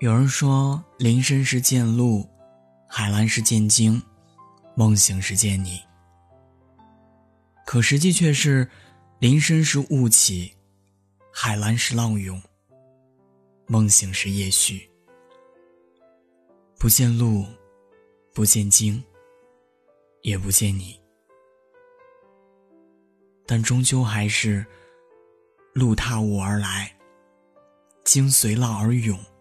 有人说，林深时见鹿，海蓝时见鲸，梦醒时见你。可实际却是，林深时雾起，海蓝时浪涌，梦醒时夜续，不见鹿，不见鲸，也不见你。但终究还是，鹿踏雾而来，鲸随浪而涌。